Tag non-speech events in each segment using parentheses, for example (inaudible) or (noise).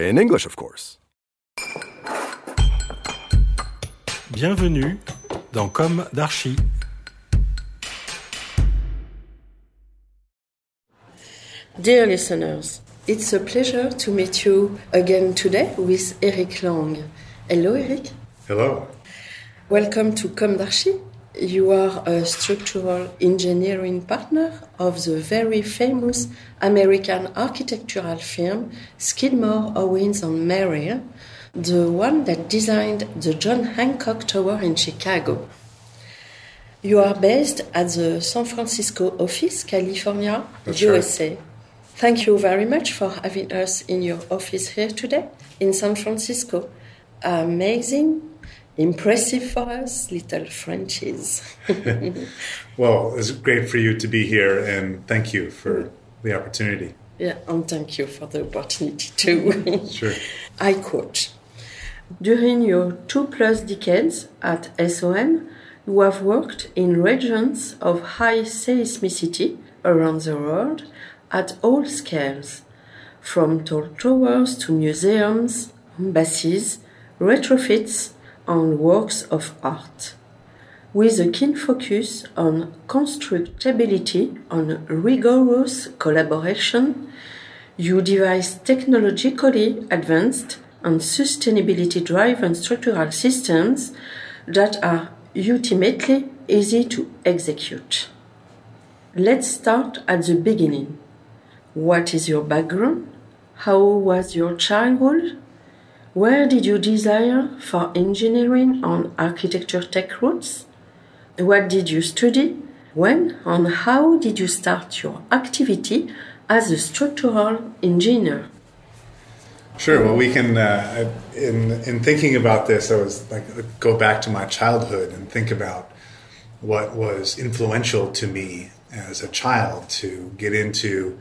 In English, of course. Bienvenue dans Comme d'Archi. Dear listeners, it's a pleasure to meet you again today with Eric Long. Hello, Eric. Hello. Welcome to Comme d'Archi. You are a structural engineering partner of the very famous American architectural firm Skidmore, Owings and Merrill, the one that designed the John Hancock Tower in Chicago. You are based at the San Francisco office, California, That's USA. Thank you very much for having us in your office here today in San Francisco. Amazing, impressive for us, little Frenchies. (laughs) Well, it's great for you to be here, and thank you for mm. the opportunity. yeah, and thank you for the opportunity too. (laughs) Sure. (laughs) I quote During your two plus decades at SOM, you have worked in regions of high seismicity around the world at all scales, from tall towers to museums, embassies, retrofits, and works of art. With a keen focus on constructability and rigorous collaboration, you devise technologically advanced and sustainability driven structural systems that are ultimately easy to execute. Let's start at the beginning. What is your background? How was your childhood? Where did you desire for engineering and architecture take roots? What did you study? When and how did you start your activity as a structural engineer? Sure. Well, we can. Uh, in in thinking about this, I was like go back to my childhood and think about what was influential to me as a child to get into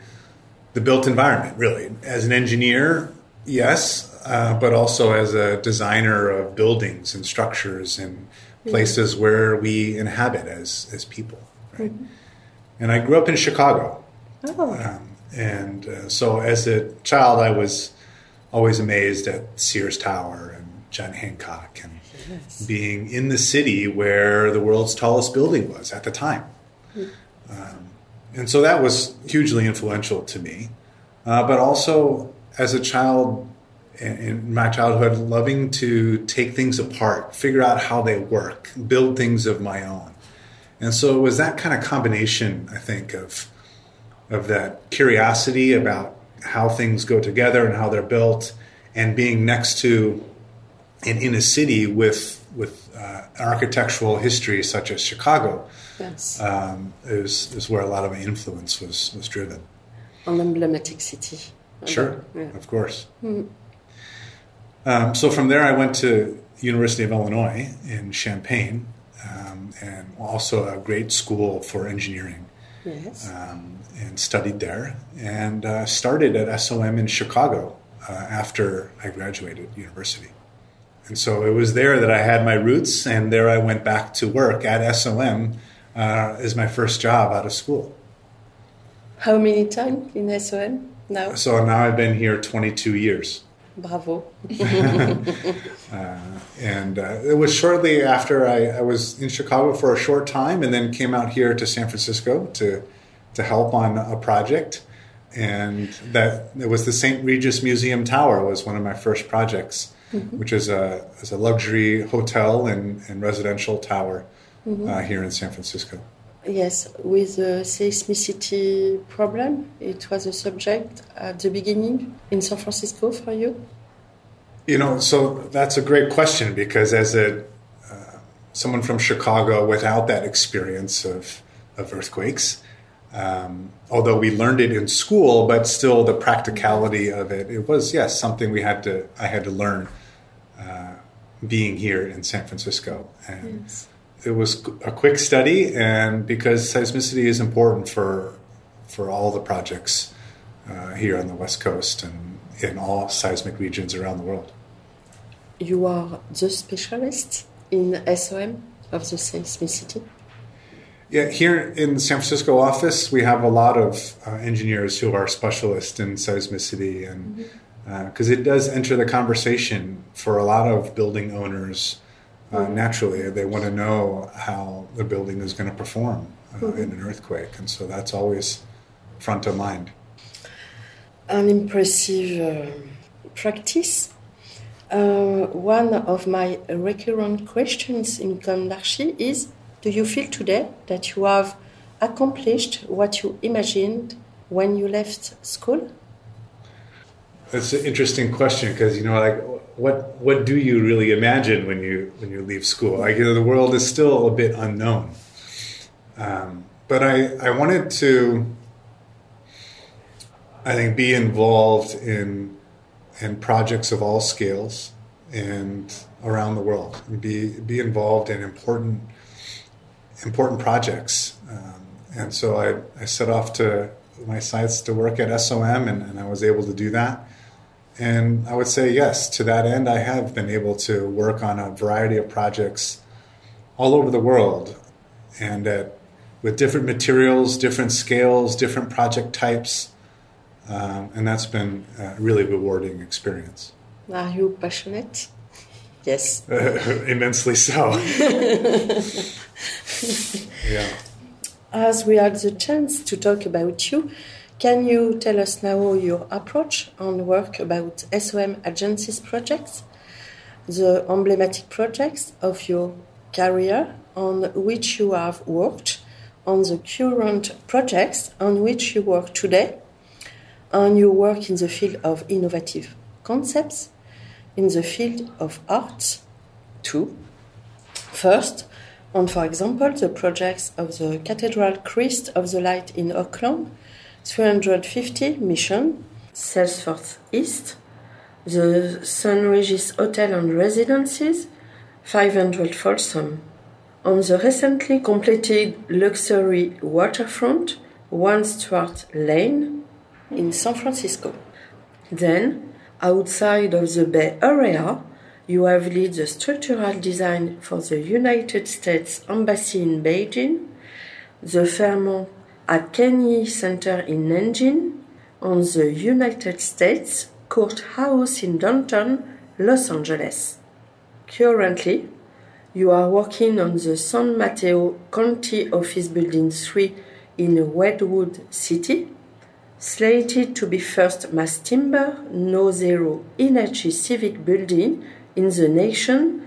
the built environment. Really, as an engineer, yes, uh, but also as a designer of buildings and structures and places where we inhabit as as people. Right. And I grew up in Chicago. Oh, Um, and uh, so as a child, I was always amazed at Sears Tower and John Hancock and being in the city where the world's tallest building was at the time. Um, and so that was hugely influential to me. Uh, but also as a child in, in my childhood, loving to take things apart, figure out how they work, build things of my own. And so it was that kind of combination, I think, of of that curiosity about how things go together and how they're built, and being next to and in a city with with uh, architectural history such as Chicago yes. um, is is where a lot of my influence was was driven. An emblematic city. Sure, Yeah. of course. Um, so from there, I went to University of Illinois in Champaign, um, and also a great school for engineering. Yes. um, and studied there, and uh, started at SOM in Chicago uh, after I graduated university. And so it was there that I had my roots, and there I went back to work at SOM uh, as my first job out of school. How many times in SOM now? So now I've been here 22 years. Bravo. (laughs) And uh, it was shortly after I, I was in Chicago for a short time and then came out here to San Francisco to, to help on a project. and that it was the St. Regis Museum Tower was one of my first projects, which is a is a luxury hotel and, and residential tower uh, here in San Francisco. Yes, with the seismicity problem, it was a subject at the beginning in San Francisco for you. You know, so that's a great question because as a uh, someone from Chicago without that experience of of earthquakes, um, although we learned it in school, but still the practicality of it, it was yes something we had to I had to learn uh, being here in San Francisco, and Yes. It was a quick study, and because seismicity is important for for all the projects uh, here on the West Coast and in all seismic regions around the world. You are the specialist in SOM of the seismicity. Yeah, here in the San Francisco office, we have a lot of uh, engineers who are specialists in seismicity, and because it does enter the conversation for a lot of building owners. Uh, Naturally, they want to know how the building is going to perform uh, in an earthquake, and so that's always front of mind. An impressive uh, practice. Uh, one of my recurrent questions in Condarchi is Do you feel today that you have accomplished what you imagined when you left school? That's an interesting question because you know, like, what what do you really imagine when you when you leave school? Like, you know, the world is still a bit unknown. Um, but I I wanted to, I think, be involved in in projects of all scales and around the world, and be be involved in important important projects. Um, and so I, I set off to my sites to work at SOM, and, and I was able to do that. And I would say yes, to that end, I have been able to work on a variety of projects all over the world, and at with different materials, different scales, different project types, um, and that's been a really rewarding experience. Are you passionate? Yes. (laughs) Immensely so. (laughs) yeah. As we had the chance to talk about you, can you tell us now your approach on work about SOM agencies projects, the emblematic projects of your career on which you have worked, on the current projects on which you work today, and your work in the field of innovative concepts, in the field of art, too. First, on, for example, the projects of the Cathedral Christ of the Light in Oakland, 350 Mission, Salesforce East, the Sun Regis Hotel and Residences, 500 Folsom, on the recently completed luxury waterfront, One Steuart Lane, in San Francisco. Then, outside of the Bay Area, you have led the structural design for the United States Embassy in Beijing, the Fairmont at Kennedy Center in Nanjing, on the United States Courthouse in downtown Los Angeles. Currently, you are working on the San Mateo County Office Building 3 in Redwood City, slated to be first mass timber, no zero energy civic building in the nation,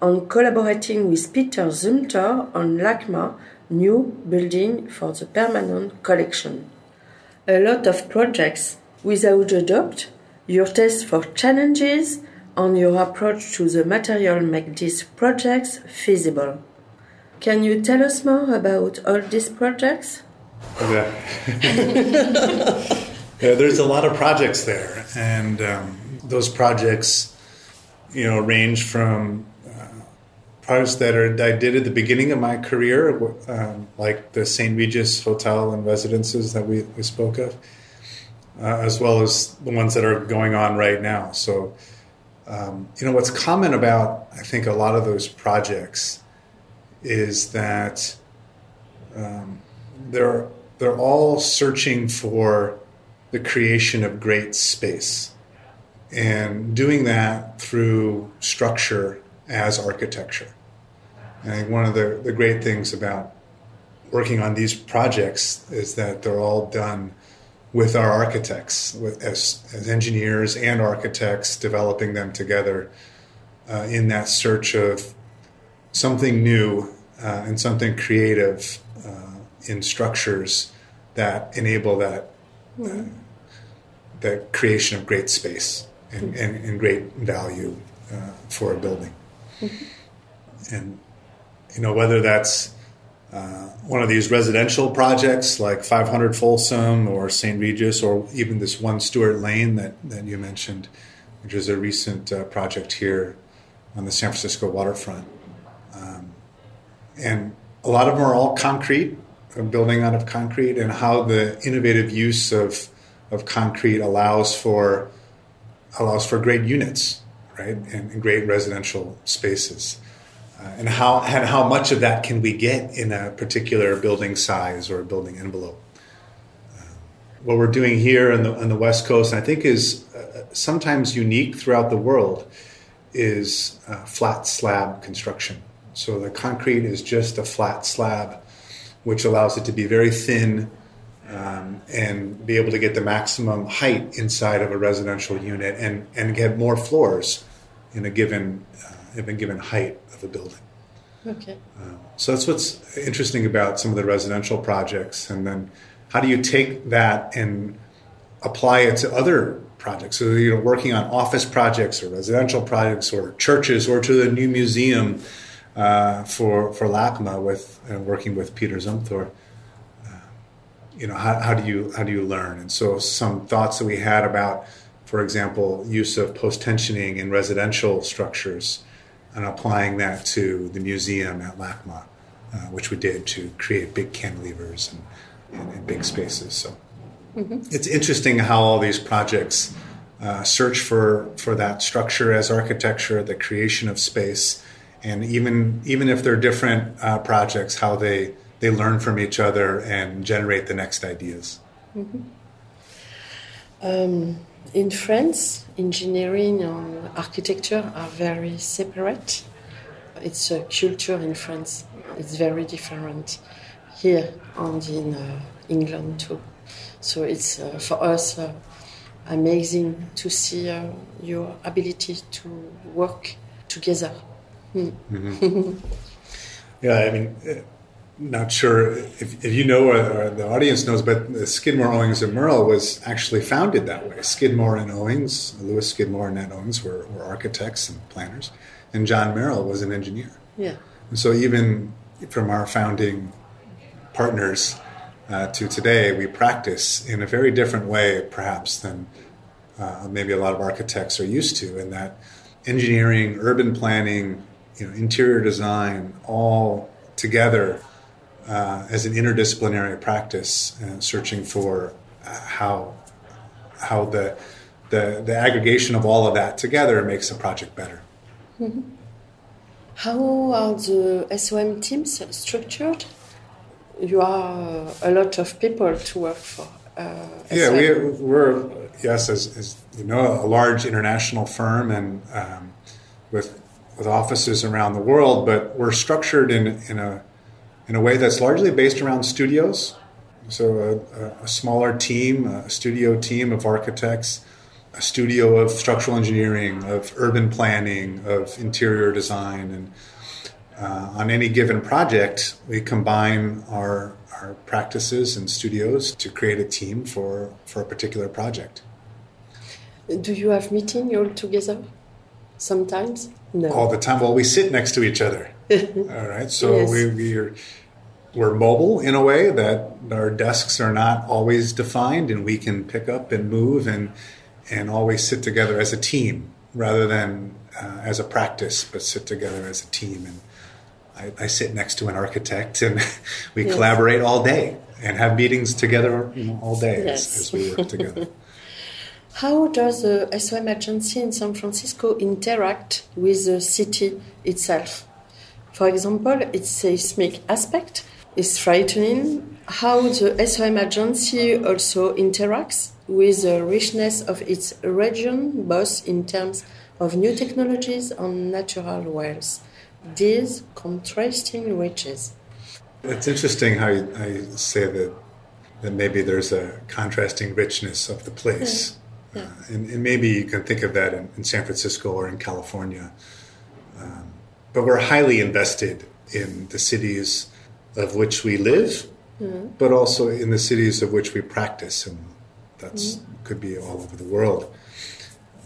on collaborating with Peter Zumthor on LACMA new building for the permanent collection. A lot of projects without a doubt, your test for challenges and your approach to the material make these projects feasible. Can you tell us more about all these projects? Yeah. (laughs) yeah, there's a lot of projects there, and um, those projects, you know, range from projects that are I did at the beginning of my career, um, like the St. Regis Hotel and residences that we, we spoke of, uh, as well as the ones that are going on right now. So, um, you know, what's common about I think a lot of those projects is that um, they're they're all searching for the creation of great space and doing that through structure as architecture. And I think one of the, the great things about working on these projects is that they're all done with our architects, with, as, as engineers and architects, developing them together uh, in that search of something new uh, and something creative uh, in structures that enable that mm. that creation of great space and, mm. and, and great value uh, for a building. Mm-hmm. And you know whether that's uh, one of these residential projects like 500 Folsom or St. Regis or even this one Steuart Lane that, that you mentioned, which is a recent uh, project here on the San Francisco waterfront. Um, and a lot of them are all concrete, building out of concrete, and how the innovative use of, of concrete allows for allows for great units, right, and, and great residential spaces. Uh, and how and how much of that can we get in a particular building size or a building envelope? Uh, what we're doing here on the on the West Coast, I think, is uh, sometimes unique throughout the world, is uh, flat slab construction. So the concrete is just a flat slab, which allows it to be very thin um, and be able to get the maximum height inside of a residential unit and, and get more floors in a given uh, in been given height of a building. Okay. Um, so that's what's interesting about some of the residential projects, and then how do you take that and apply it to other projects? So you know, working on office projects or residential projects or churches or to the new museum uh, for for LACMA with uh, working with Peter Zumthor. Uh, you know, how, how do you how do you learn? And so some thoughts that we had about, for example, use of post tensioning in residential structures, and applying that to the museum at LACMA, uh, which we did to create big cantilevers and, and, and big spaces. So mm-hmm. it's interesting how all these projects. Uh, search for for that structure as architecture, the creation of space, and even even if they're different uh, projects, how they they learn from each other and generate the next ideas. Mm-hmm. Um, in France, engineering and architecture are very separate. It's a culture in France. It's very different here and in uh, England too. So it's uh, for us uh, amazing to see uh, your ability to work together Mm-hmm. (laughs) yeah, I mean, uh, not sure if, if you know or, or, the audience knows, but Skidmore, Owings, and Merrill was actually founded that way. Skidmore and Owings, Louis Skidmore and Nat Owings were, were architects and planners, and John Merrill was an engineer. Yeah. And so even from our founding partners uh, to today, we practice in a very different way, perhaps, than uh, maybe a lot of architects are used to, in that engineering, urban planning, you know, interior design all together uh, as an interdisciplinary practice, uh, searching for uh, how how the, the the aggregation of all of that together makes a project better. Mm-hmm. How are the SOM teams structured? You are a lot of people to work for. Uh, yeah, we, are yes, as, as, you know, a large international firm and um, with with offices around the world, but we're structured in, in a in a way that's largely based around studios. So a, a, smaller team, a studio team of architects, a studio of structural engineering, of urban planning, of interior design, and uh, on any given project, we combine our our practices and studios to create a team for for a particular project. Do you have meeting all together? Sometimes. No. All the time. Well, we sit next to each other. All right. So yes. we, we are we're mobile in a way that our desks are not always defined and we can pick up and move and and always sit together as a team rather than uh, as a practice but sit together as a team and I, I sit next to an architect and (laughs) we yes. collaborate all day and have meetings together you know, all day yes. as, as we work together (laughs) How does the SOM agency in San Francisco interact with the city itself? For example, its seismic aspect is frightening. How the SOM agency also interacts with the richness of its region, both in terms of new technologies and natural wealth. These contrasting riches. It's interesting how you, how you say that then maybe there's a contrasting richness of the place. Yeah. Yeah. Uh, and, and, maybe you can think of that in, in San Francisco or in California. Um, but we're highly invested in the cities of which we live, mm-hmm. but also in the cities of which we practice, and that's mm-hmm. could be all over the world.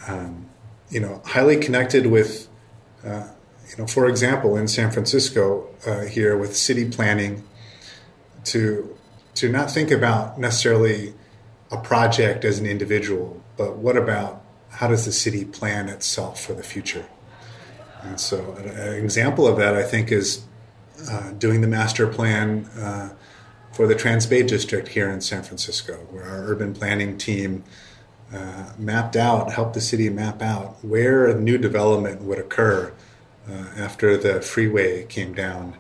Um, you know, highly connected with, uh, you know, for example, in San Francisco uh, here with city planning, to to not think about necessarily a project as an individual, but what about how does the city plan itself for the future? And so, an example of that, I think, is uh, doing the master plan uh, for the Trans Bay District here in San Francisco, where our urban planning team uh, mapped out, helped the city map out where new development would occur uh, after the freeway came down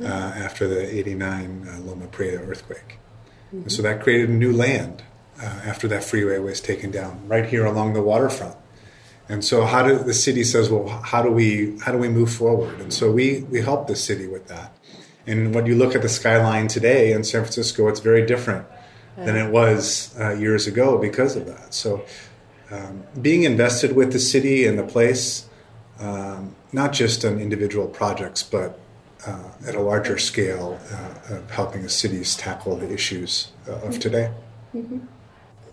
uh, after the 89 Loma Prieta earthquake. Mm-hmm. so that created new land after that freeway was taken down, right here along the waterfront. And so, how do the city says, well, how do we how do we move forward? And so we we help the city with that. And when you look at the skyline today in San Francisco, it's very different than it was uh, years ago because of that. So, um, being invested with the city and the place, um, not just on individual projects, but uh, at a larger scale uh, of helping the cities tackle the issues uh, of mm-hmm. today. Mm-hmm.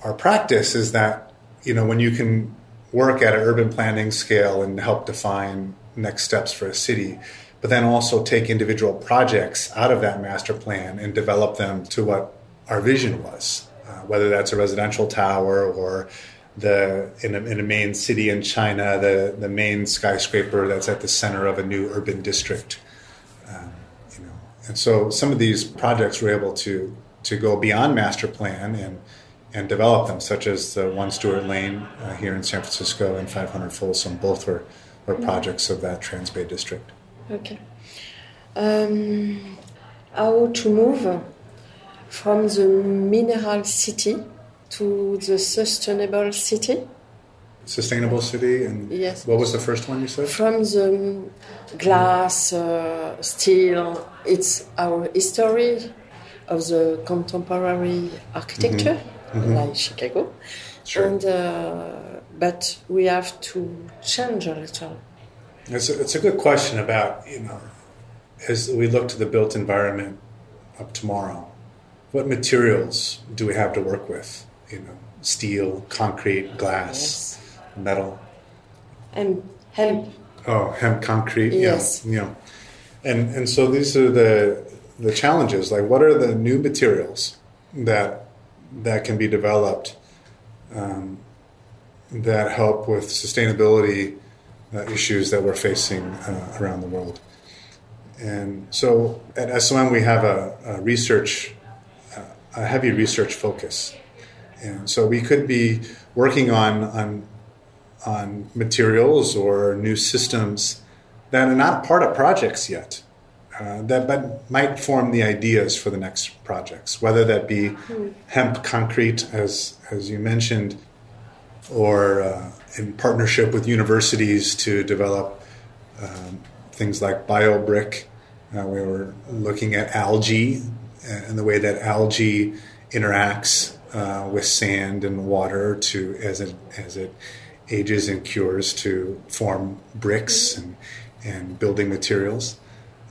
Our practice is that you know when you can work at an urban planning scale and help define next steps for a city, but then also take individual projects out of that master plan and develop them to what our vision was, uh, whether that's a residential tower or the in a, in a, main city in China, the the main skyscraper that's at the center of a new urban district. Um, you know, and so some of these projects were able to to go beyond master plan and and develop them, such as the One Steuart Lane uh, here in San Francisco and 500 Folsom. Both were, were mm-hmm. projects of that Trans Bay District. Okay. Um, how to move from the mineral city to the sustainable city? Sustainable city, and yes. what was the first one you said? From the glass, uh, steel. It's our history of the contemporary architecture. Mm-hmm mm-hmm. like Chicago. Sure. And uh, but we have to change a little. It's a, it's a good question about you know as we look to the built environment of tomorrow, what materials do we have to work with? You know, steel, concrete, glass, yes. metal, and hemp. Oh, hemp concrete. Yes. Yeah. You know, and and so these are the the challenges. Like, what are the new materials that that can be developed um, that help with sustainability uh, issues that we're facing uh, around the world. And so at SOM, we have a, a research, uh, a heavy research focus. And so we could be working on, on, on materials or new systems that are not part of projects yet uh, that but might form the ideas for the next projects, whether that be mm. hemp concrete, as as you mentioned, or uh, in partnership with universities to develop um, things like BioBrick. Uh, we were looking at algae and the way that algae interacts uh, with sand and water to as it as it ages and cures to form bricks hmm. and and building materials.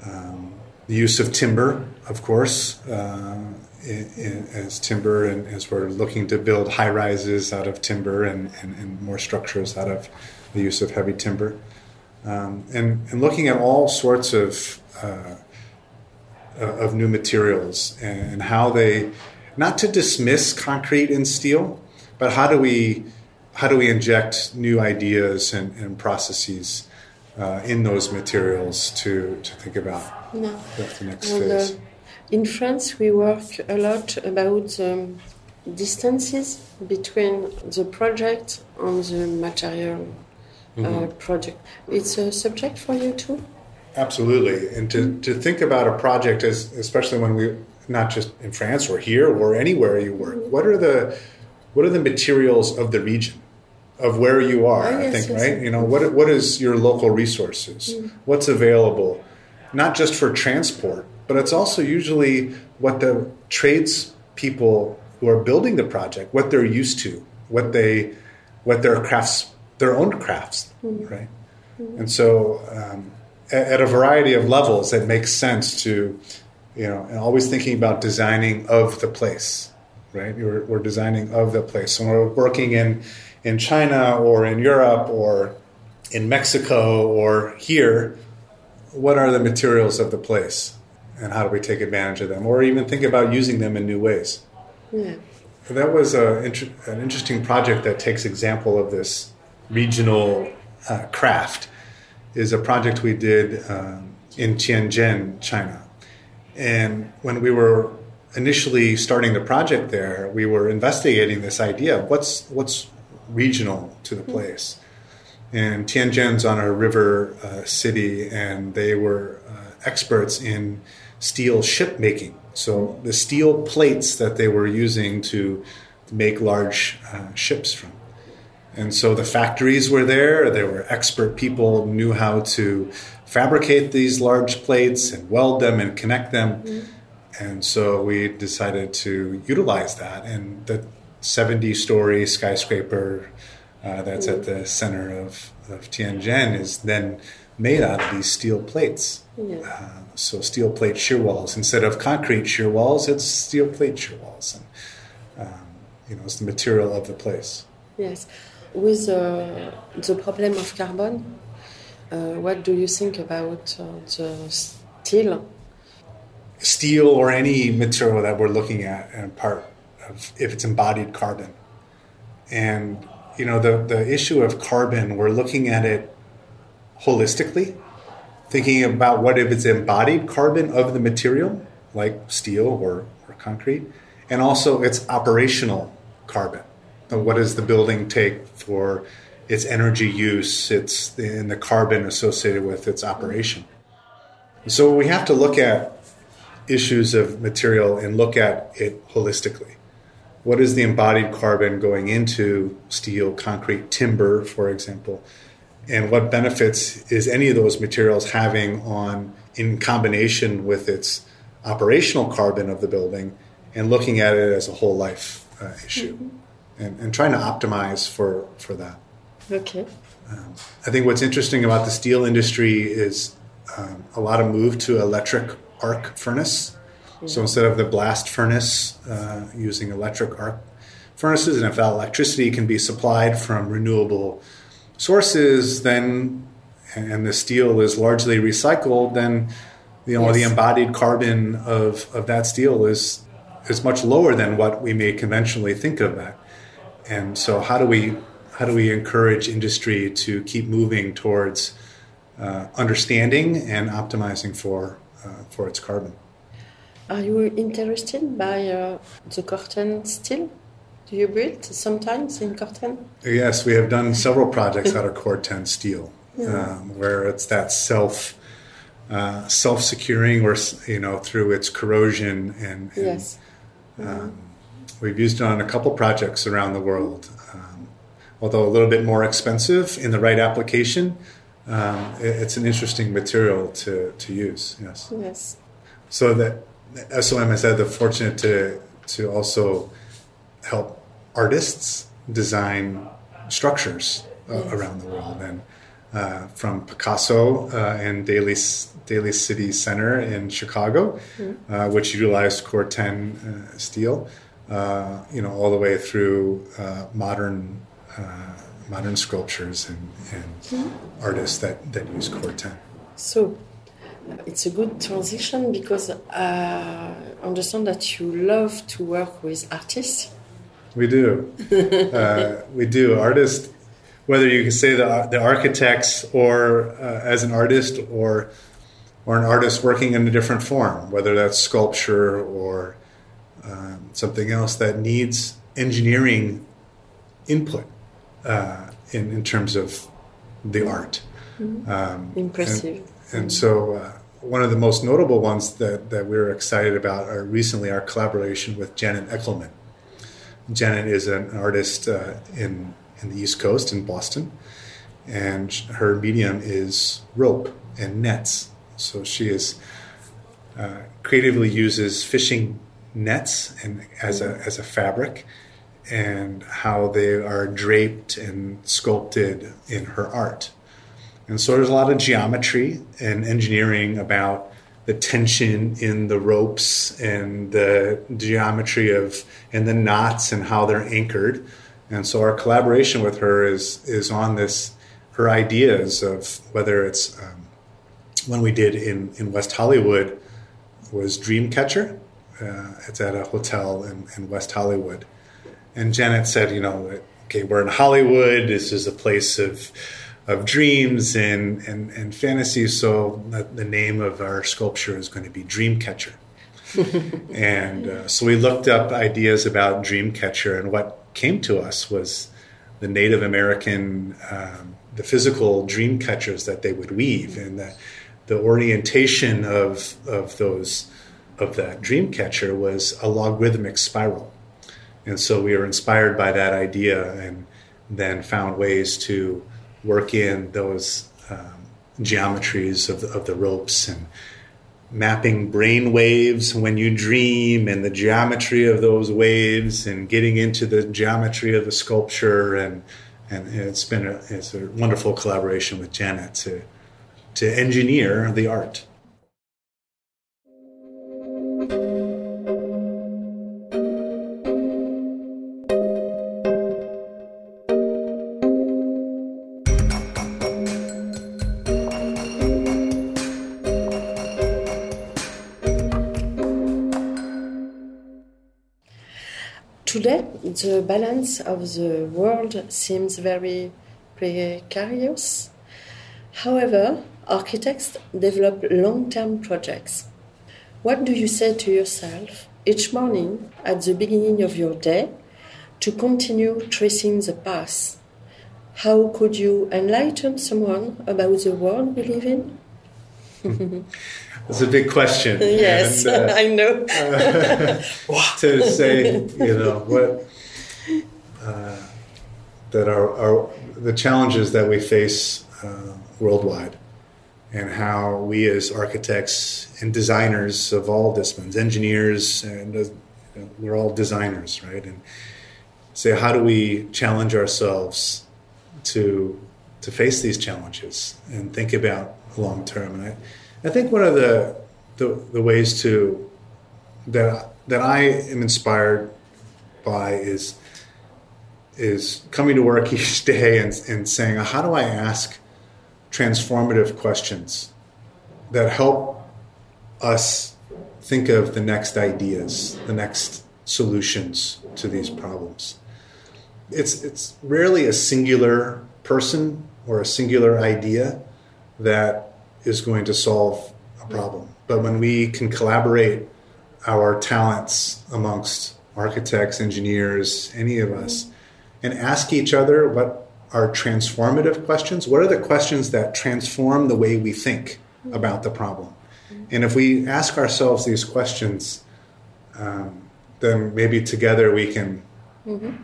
Um, the use of timber, of course, uh, in, in, as timber, and as we're looking to build high rises out of timber and, and, and more structures out of the use of heavy timber. Um, and, and looking at all sorts of uh, of new materials and how they not to dismiss concrete and steel, but how do we how do we inject new ideas and, and processes uh, in those materials to, to think about no. the, the next and, phase. Uh, in France, we work a lot about um, distances between the project and the material uh, mm-hmm. project. It's a subject for you too? Absolutely. And to, to think about a project, as, especially when we, not just in France or here or anywhere you work, mm-hmm. what are the what are the materials of the region? Of where you are. Oh, yes, I think yes, right. Yes. You know what what is your local resources? Mm. What's available, not just for transport, but it's also usually what the trades people who are building the project what they're used to, what they, what their crafts, their own crafts, mm-hmm. right? Mm-hmm. And so, um, at, at, a variety of levels, it makes sense to, you know, and always thinking about designing of the place, right? We're, we're designing of the place. So we're working in in China or in Europe or in Mexico or here, what are the materials of the place? and how do we take advantage of them or even think about using them in new ways yeah. that was a, an interesting project that takes example of this regional uh, craft is a project we did um, in tianjin china and when we were initially starting the project there we were investigating this idea of what's what's regional to the place and tianjin's on a river uh, city and they were uh, experts in steel ship making. So the steel plates that they were using to make large uh, ships from. And so the factories were there. There were expert people knew how to fabricate these large plates and weld them and connect them. Mm-hmm. And so we decided to utilize that. And the 70 story skyscraper uh, that's at the center of, of Tianjin is then made out of these steel plates. Yeah. Uh, so steel plate shear walls instead of concrete shear walls, it's steel plate shear walls, and um, you know it's the material of the place. Yes, with uh, the problem of carbon, uh, what do you think about uh, the steel? Steel or any material that we're looking at and part of if it's embodied carbon, and you know the the issue of carbon, we're looking at it holistically, thinking about what if it's embodied carbon of the material, like steel or, or concrete, and also its operational carbon. What does the building take for its energy use, its and the carbon associated with its operation? So we have to look at issues of material and look at it holistically. What is the embodied carbon going into steel, concrete, timber, for example? and what benefits is any of those materials having on in combination with its operational carbon of the building and looking at it as a whole life uh, issue mm-hmm. and, and trying to optimize for, for that. Okay. Um, I think what's interesting about the steel industry is um, a lot of move to electric arc furnace. So instead of the blast furnace, uh, using electric arc furnaces, and if that electricity can be supplied from renewable sources, then and the steel is largely recycled, then you know yes. the embodied carbon of, of that steel is is much lower than what we may conventionally think of that. And so how do we how do we encourage industry to keep moving towards uh, understanding and optimizing for uh, for its carbon? Are you interested by uh, the Corten steel? Do you build sometimes in Corten? Yes, we have done several projects out of Corten steel, yeah. um, where it's that self uh, self securing, or you know, through its corrosion and, and yes. Um, we've used it on a couple projects around the world. Um, although a little bit more expensive in the right application, um, it, it's an interesting material to, to use. Yes. Yes. So that SOM has had the fortunate to to also help artists design structures uh, yes. around the world. And uh, from Picasso uh, and Daley, Daley City Center in Chicago, mm-hmm. which utilized Corten uh, steel, uh, you know, all the way through modern modern sculptures and, and mm-hmm. artists that, that use Corten. So it's a good transition because I understand that you love to work with artists we do. (laughs) uh, we do. Artists, whether you can say the, the architects or uh, as an artist or or an artist working in a different form, whether that's sculpture or um, something else that needs engineering input uh, in, in terms of the art. Mm-hmm. Um, Impressive. And, and so, uh, one of the most notable ones that, that we're excited about are recently our collaboration with Janet Echelman. Janet is an artist uh, in in the East Coast in Boston, and her medium is rope and nets. So she is uh, creatively uses fishing nets and as a as a fabric and how they are draped and sculpted in her art. And so there's a lot of geometry and engineering about the tension in the ropes and the geometry of and the knots and how they're anchored. And so our collaboration with her is is on this her ideas of whether it's um, we did in in West Hollywood was Dreamcatcher. Uh, it's at a hotel in, in West Hollywood, and Janet said, you know, okay, we're in Hollywood. This is a place of of dreams and, and, and fantasy. So the name of our sculpture is going to be Dreamcatcher. (laughs) and uh, so we looked up ideas about Dreamcatcher, and what came to us was the Native American, um, the physical dream catchers that they would weave, and the, the orientation of of those of that dream catcher was a logarithmic spiral. And so we were inspired by that idea, and then found ways to work in those um, geometries of the, of the ropes and mapping brain waves when you dream and the geometry of those waves and getting into the geometry of the sculpture and and it's been a it's a wonderful collaboration with Janet to to engineer the art. Today, the balance of the world seems very precarious. However, architects develop long term projects. What do you say to yourself each morning at the beginning of your day to continue tracing the path? How could you enlighten someone about the world we live in? (laughs) It's a big question. (laughs) Yes, and, uh, (laughs) I know. (laughs) to say, you know, what uh, that are, are, the challenges that we face uh, worldwide, and how we as architects and designers of all disciplines, engineers, and uh, we're all designers, right? And say, how do we challenge ourselves to to face these challenges and think about long term? And I I think one of the, the, the ways to that that I am inspired by is is coming to work (laughs) each day and, and saying, how do I ask transformative questions that help us think of the next ideas, the next solutions to these problems. It's it's rarely a singular person or a singular idea that is going to solve a problem. But when we can collaborate our talents amongst architects, engineers, any of us, and ask each other what are transformative questions, what are the questions that transform the way we think about the problem? And if we ask ourselves these questions, um, then maybe together we can mm-hmm.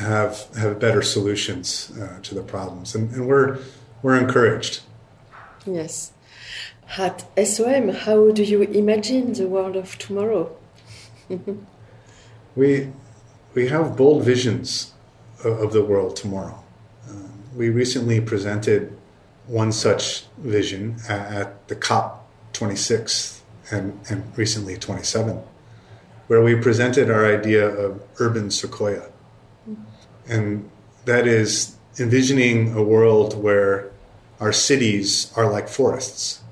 have have better solutions uh, to the problems. And, and we're we're encouraged Yes. At SOM, how do you imagine the world of tomorrow? (laughs) we, we have bold visions of, of the world tomorrow. Um, we recently presented one such vision at, at the COP 26 and, and recently 27, where we presented our idea of urban sequoia. And that is envisioning a world where our cities are like forests.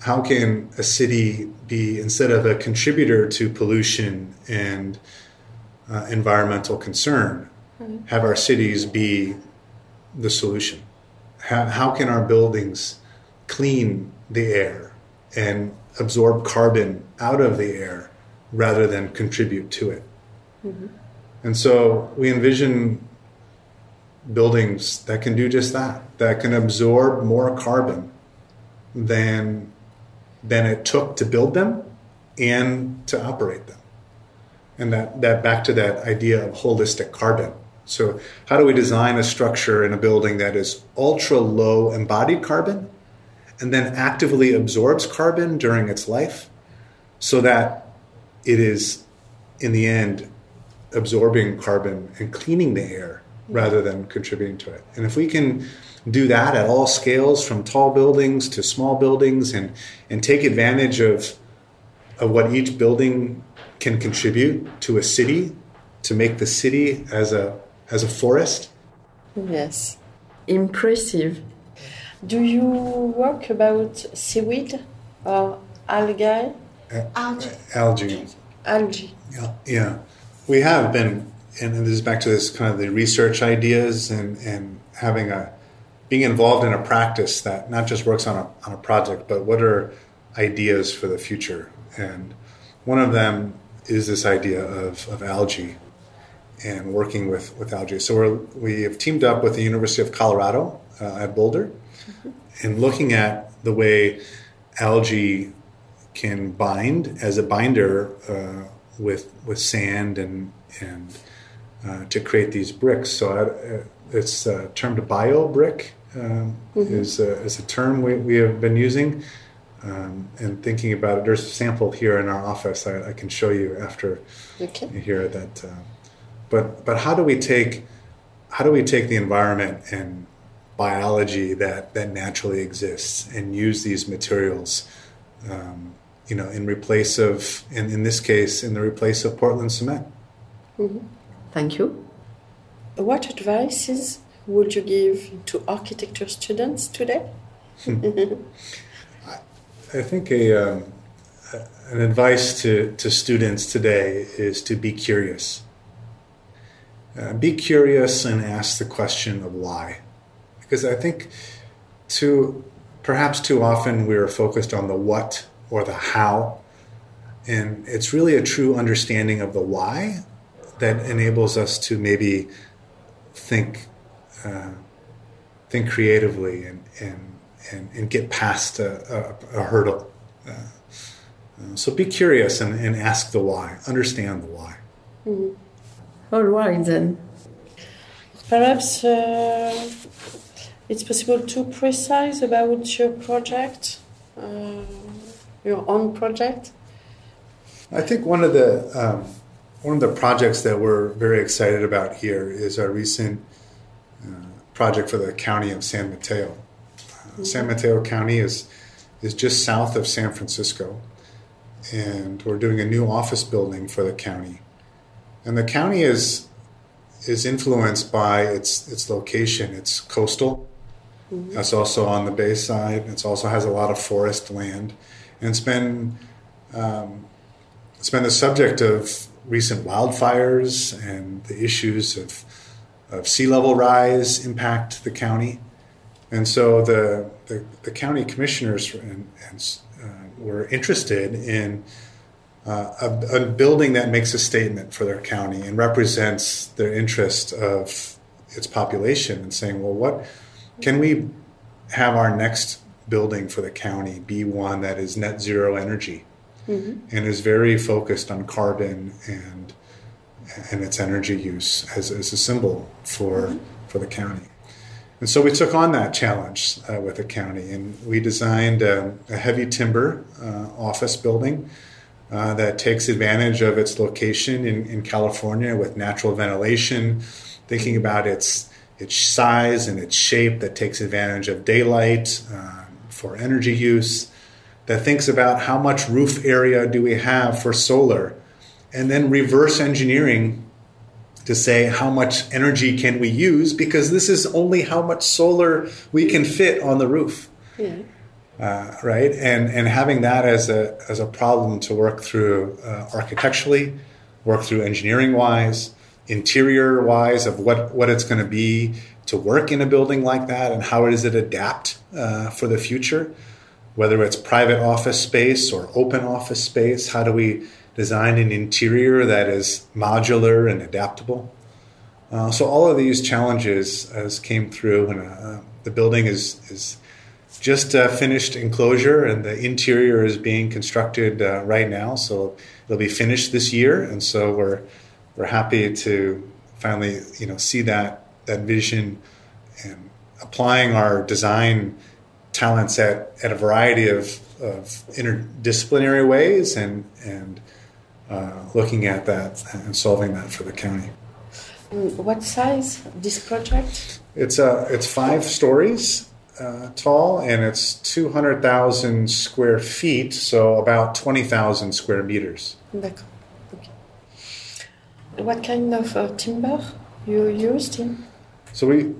How can a city be, instead of a contributor to pollution and uh, environmental concern, mm-hmm. have our cities be the solution? How, how can our buildings clean the air and absorb carbon out of the air rather than contribute to it? Mm-hmm. And so we envision buildings that can do just that, that can absorb more carbon than, than it took to build them and to operate them. And that, that back to that idea of holistic carbon. So, how do we design a structure in a building that is ultra low embodied carbon and then actively absorbs carbon during its life so that it is in the end absorbing carbon and cleaning the air rather than contributing to it. And if we can do that at all scales, from tall buildings to small buildings, and, and take advantage of, of what each building can contribute to a city, to make the city as a, as a forest. Yes, impressive. Do you work about seaweed or algae? Algae. Algae. Algae. Yeah, yeah. We have been, and this is back to this kind of the research ideas and, and having a being involved in a practice that not just works on a, on a project, but what are ideas for the future? And one of them is this idea of, of algae and working with, with algae. So we're, we have teamed up with the University of Colorado uh, at Boulder mm-hmm. and looking at the way algae can bind as a binder uh, with, with sand and, and uh, to create these bricks. So uh, it's uh, termed bio brick um, mm-hmm. is, a, is a term we, we have been using um, and thinking about it. There's a sample here in our office I, I can show you after okay. you hear that. Uh, but but how do we take how do we take the environment and biology that that naturally exists and use these materials? Um, you know, in replace of, in, in this case, in the replace of Portland cement. Mm-hmm. Thank you. What advices would you give to architecture students today? (laughs) I think a, um, an advice to, to students today is to be curious. Uh, be curious and ask the question of why. Because I think too, perhaps too often we are focused on the what or the how. And it's really a true understanding of the why that enables us to maybe think uh, think creatively and, and, and, and get past a, a, a hurdle. Uh, uh, so be curious and, and ask the why, understand the why. Mm. All right, then. Perhaps uh, it's possible to precise about your project, uh, your own project. I think one of the um, one of the projects that we're very excited about here is our recent project for the county of San Mateo. Uh, San Mateo County is is just south of San Francisco, and we're doing a new office building for the county. And the county is is influenced by its its location. It's coastal. Mm-hmm. It's also on the bay side. It also has a lot of forest land, and it's been um, it's been the subject of recent wildfires and the issues of of sea level rise impact the county. And so the, the, the county commissioners and, and uh, were interested in uh, a, a, building that makes a statement for their county and represents their interest of its population and saying, well, what can we have our next building for the county be one that is net zero energy mm-hmm. and is very focused on carbon and and its energy use as, as a symbol for, mm-hmm. for the county. And so we took on that challenge uh, with the county and we designed a, a heavy timber uh, office building uh, that takes advantage of its location in, in, California with natural ventilation, thinking about its, its size and its shape that takes advantage of daylight uh, for energy use, that thinks about how much roof area do we have for solar and then reverse engineering to say how much energy can we use because this is only how much solar we can fit on the roof. Yeah. Uh, right, and and having that as a as a problem to work through uh, architecturally, work through engineering wise, interior wise of what what it's going to be to work in a building like that, and how does it adapt uh, for the future, whether it's private office space or open office space. How do we design an interior that is modular and adaptable. Uh, so all of these challenges as came through, and uh, the building is is just uh, finished enclosure, and the interior is being constructed uh, right now. So it'll be finished this year, and so we're we're happy to finally you know see that that vision and applying our design talents at, at a variety of, of interdisciplinary ways and and uh, looking at that and solving that for the county. What size this project? It's uh, it's five stories uh, tall and it's two hundred thousand square feet, so about twenty thousand square meters. D'accord. Okay. What kind of uh, timber you used in? So we,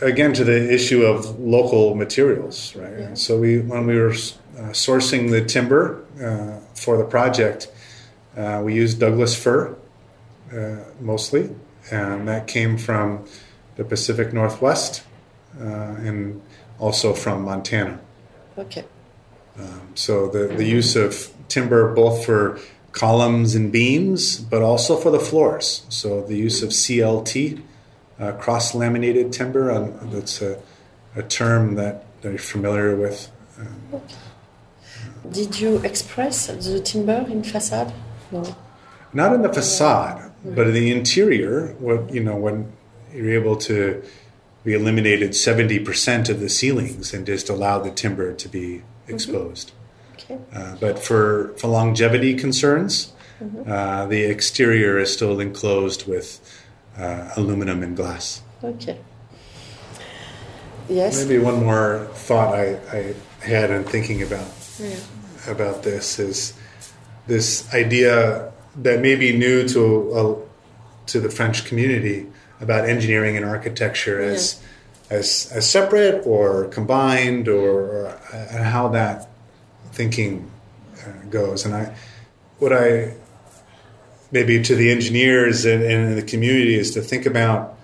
again, to the issue of local materials, right? Yeah. And so we, when we were uh, sourcing the timber uh, for the project, uh, we used Douglas fir uh, mostly, and that came from the Pacific Northwest uh, and also from Montana. Okay. So the, the use of timber both for columns and beams, but also for the floors. So the use of CLT, uh, cross laminated timber, um, that's a, a term that they're familiar with. Um, Did you express the timber in facade? No. not in the facade, but in the interior. What you know when you're able to, we eliminated seventy percent of the ceilings and just allowed the timber to be exposed. Okay. Uh, but for, for longevity concerns, uh, the exterior is still enclosed with uh, aluminum and glass. Okay. Yes. Maybe one more thought I, I had in thinking about Yeah. about this is this idea that may be new to uh, to the French community about engineering and architecture as as as separate or combined or, or how that thinking uh, goes. And I what I maybe to the engineers and, and the community is to think about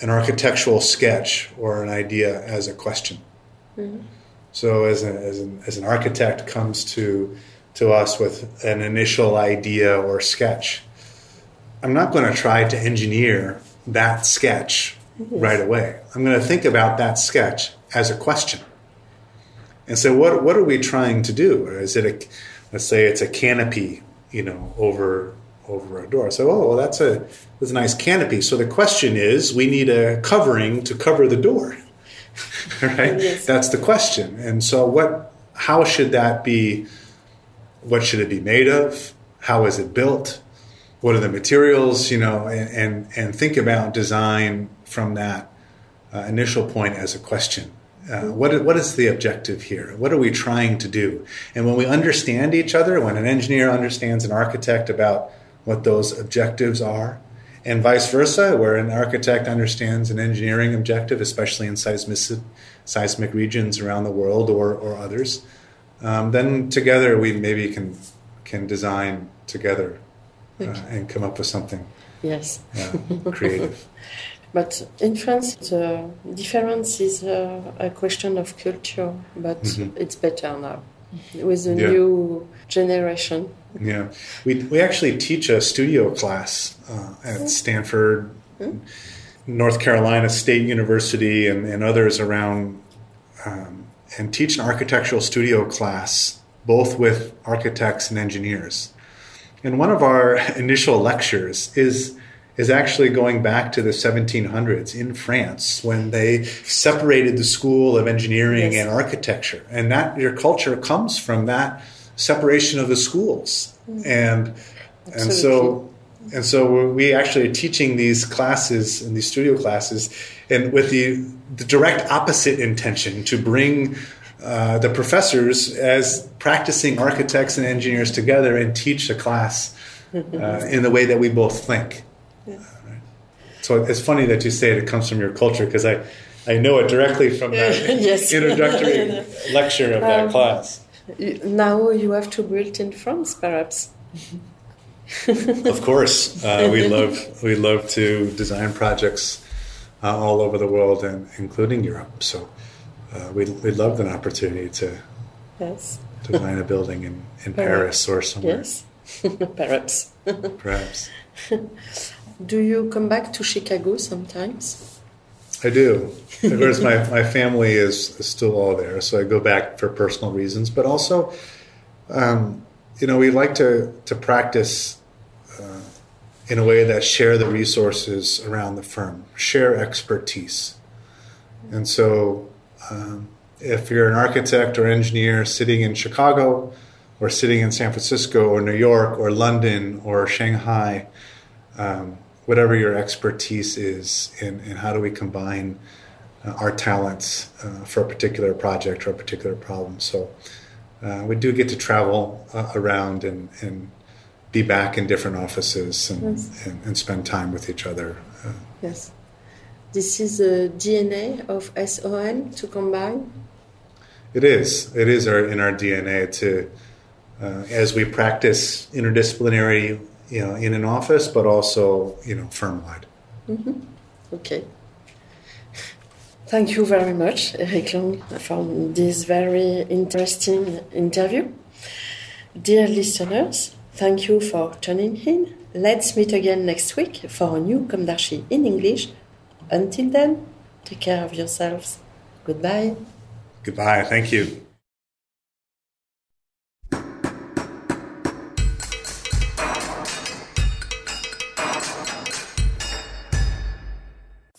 an architectural sketch or an idea as a question. Mm-hmm. So as, a, as, an, as an architect comes to to us with an initial idea or sketch, I'm not going to try to engineer that sketch mm-hmm. right away. I'm going to think about that sketch as a question. And so what what are we trying to do? Is it a let's say it's a canopy, you know, over over a door. So oh well that's a that's a nice canopy. So the question is we need a covering to cover the door. (laughs) right? Yes. That's the question. And so what how should that be what should it be made of? How is it built? What are the materials, you know, and and, and think about design from that uh, initial point as a question. Uh, what, what is the objective here? What are we trying to do? And when we understand each other, when an engineer understands an architect about what those objectives are, and vice versa, where an architect understands an engineering objective, especially in seismic, seismic regions around the world or, or others, um, then together we maybe can can design together uh, and come up with something Yes. uh, creative. (laughs) But in France, the difference is uh, a question of culture, but it's better now with the Mm-hmm. Yeah. new generation. Yeah, we we actually teach a studio class uh, at Stanford, North Carolina State University, and, and others around, um, and teach an architectural studio class both with architects and engineers. And one of our (laughs) initial lectures is is actually going back to the 1700s in France when they separated the school of engineering Yes. and architecture, and that your culture comes from that separation of the schools, and and so and so we actually are teaching these classes and these studio classes, and with the the direct opposite intention to bring. Uh, the professors as practicing architects and engineers together and teach a class (laughs) uh, in the way that we both think. So it's funny that you say it, it comes from your culture because I, I know it directly from that (laughs) Yes. introductory (laughs) lecture of that Um, class. Now you have to build in France, perhaps. (laughs) Of course, uh, we love we love to design projects uh, all over the world and including Europe. So uh, we we loved an opportunity to Yes. design a building in, in Paris or somewhere, Yes. perhaps. perhaps. Do you come back to Chicago sometimes? I do. Of course, my, my family is, still all there, so I go back for personal reasons. But also, um, you know, we like to to practice uh, in a way that share the resources around the firm, share expertise. And so, um, if you're an architect or engineer sitting in Chicago, or sitting in San Francisco or New York or London or Shanghai, um, whatever your expertise is, and, and how do we combine uh, our talents uh, for a particular project or a particular problem. So uh, we do get to travel uh, around and, and be back in different offices and, yes. and, and, spend time with each other. Uh. yes. This is the DNA of SOM to combine? It is. It is our, in our DNA to, uh, as we practice interdisciplinary, you know, in an office, but also, you know, firm wide. Mm-hmm. Okay. Thank you very much, Eric Long, for this very interesting interview. Dear listeners, thank you for tuning in. Let's meet again next week for a new Comme d'Archi in English. Until then, take care of yourselves. Goodbye. Goodbye. Thank you.